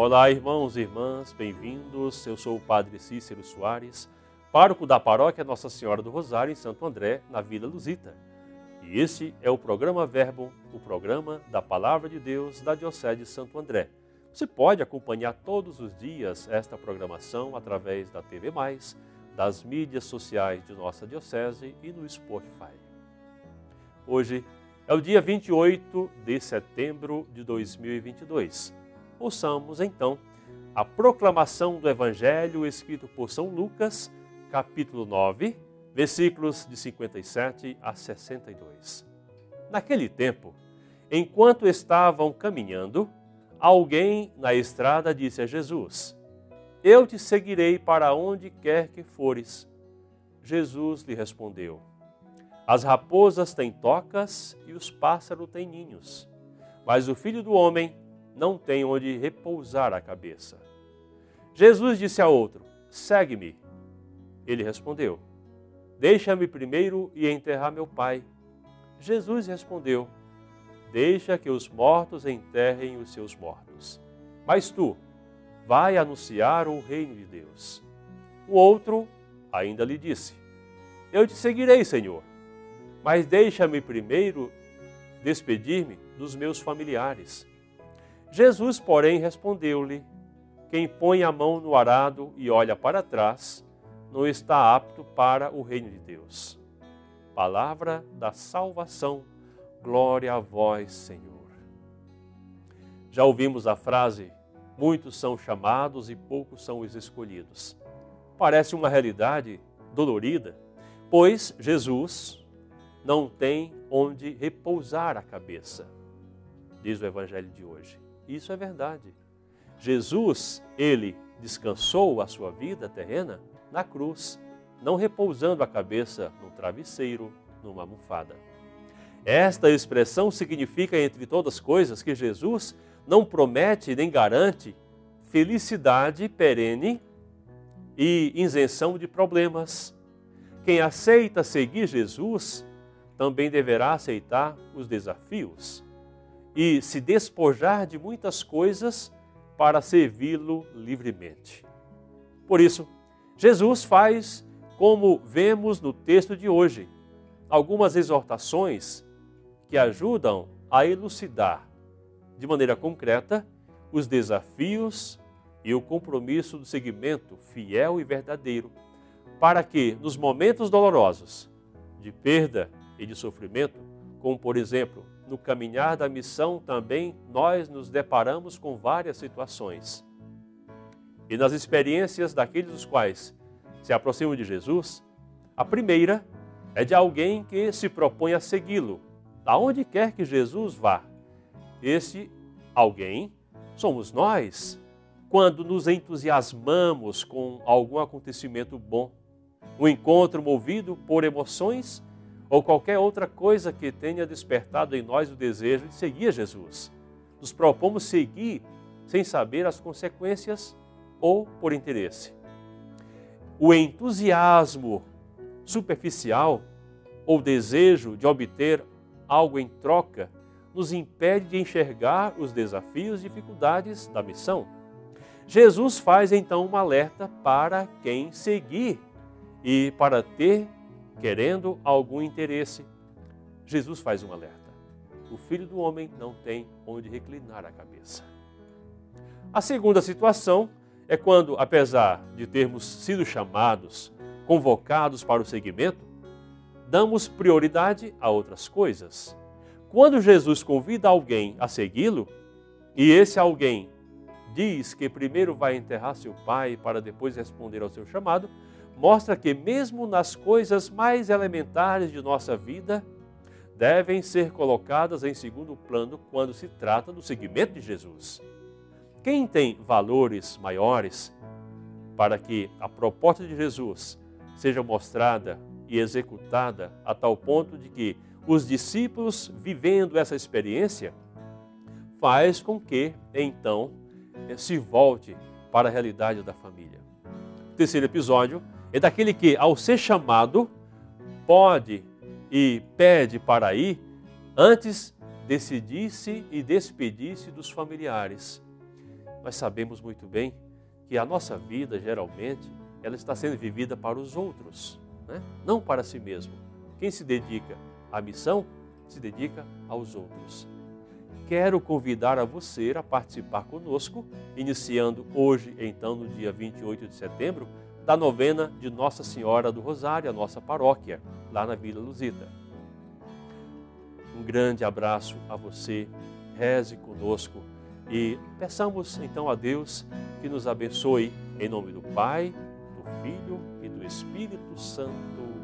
Olá, irmãos e irmãs, bem-vindos. Eu sou o Padre Cícero Soares, pároco da paróquia Nossa Senhora do Rosário, em Santo André, na Vila Luzita. E este é o programa Verbo, o programa da Palavra de Deus da Diocese de Santo André. Você pode acompanhar todos os dias esta programação através da TV Mais, das mídias sociais de nossa Diocese e no Spotify. Hoje é o dia 28 de setembro de 2022. Ouçamos então a proclamação do Evangelho escrito por São Lucas, capítulo 9, versículos de 57 a 62. Naquele tempo, enquanto estavam caminhando, alguém na estrada disse a Jesus: Eu te seguirei para onde quer que fores. Jesus lhe respondeu: as raposas têm tocas e os pássaros têm ninhos, mas o filho do homem não tem onde repousar a cabeça. Jesus disse a outro: Segue-me. Ele respondeu: Deixa-me primeiro e enterrar meu pai. Jesus respondeu: Deixa que os mortos enterrem os seus mortos. Mas tu, vai anunciar o reino de Deus. O outro ainda lhe disse: Eu te seguirei, Senhor mas deixa-me primeiro despedir-me dos meus familiares. Jesus, porém, respondeu-lhe: Quem põe a mão no arado e olha para trás, não está apto para o reino de Deus. Palavra da salvação, glória a vós, Senhor. Já ouvimos a frase: muitos são chamados e poucos são os escolhidos. Parece uma realidade dolorida, pois Jesus, não tem onde repousar a cabeça, diz o Evangelho de hoje. Isso é verdade. Jesus, ele descansou a sua vida terrena na cruz, não repousando a cabeça no travesseiro, numa almofada. Esta expressão significa, entre todas as coisas, que Jesus não promete nem garante felicidade perene e isenção de problemas. Quem aceita seguir Jesus também deverá aceitar os desafios e se despojar de muitas coisas para servi-lo livremente. Por isso, Jesus faz, como vemos no texto de hoje, algumas exortações que ajudam a elucidar de maneira concreta os desafios e o compromisso do seguimento fiel e verdadeiro, para que, nos momentos dolorosos de perda e de sofrimento, como por exemplo, no caminhar da missão também nós nos deparamos com várias situações. E nas experiências daqueles dos quais se aproximam de Jesus, a primeira é de alguém que se propõe a segui-lo, aonde quer que Jesus vá. Esse alguém somos nós, quando nos entusiasmamos com algum acontecimento bom, um encontro movido por emoções ou qualquer outra coisa que tenha despertado em nós o desejo de seguir Jesus. Nos propomos seguir sem saber as consequências ou por interesse. O entusiasmo superficial ou desejo de obter algo em troca nos impede de enxergar os desafios e dificuldades da missão. Jesus faz então um alerta para quem seguir e para ter querendo algum interesse, Jesus faz um alerta. O filho do homem não tem onde reclinar a cabeça. A segunda situação é quando, apesar de termos sido chamados, convocados para o seguimento, damos prioridade a outras coisas. Quando Jesus convida alguém a segui-lo, e esse alguém diz que primeiro vai enterrar seu pai para depois responder ao seu chamado, mostra que, mesmo nas coisas mais elementares de nossa vida, devem ser colocadas em segundo plano quando se trata do seguimento de Jesus. Quem tem valores maiores para que a proposta de Jesus seja mostrada e executada a tal ponto de que os discípulos, vivendo essa experiência, faz com que, então, se volte para a realidade da família. terceiro episódio é daquele que, ao ser chamado, pode e pede para ir, antes decidisse e despedisse dos familiares. nós sabemos muito bem que a nossa vida, geralmente, ela está sendo vivida para os outros, né? não para si mesmo. Quem se dedica à missão, se dedica aos outros. Quero convidar a você a participar conosco, iniciando hoje, então, no dia 28 de setembro, da novena de Nossa Senhora do Rosário, a nossa paróquia, lá na Vila Luzita. Um grande abraço a você, reze conosco e peçamos então a Deus que nos abençoe em nome do Pai, do Filho e do Espírito Santo.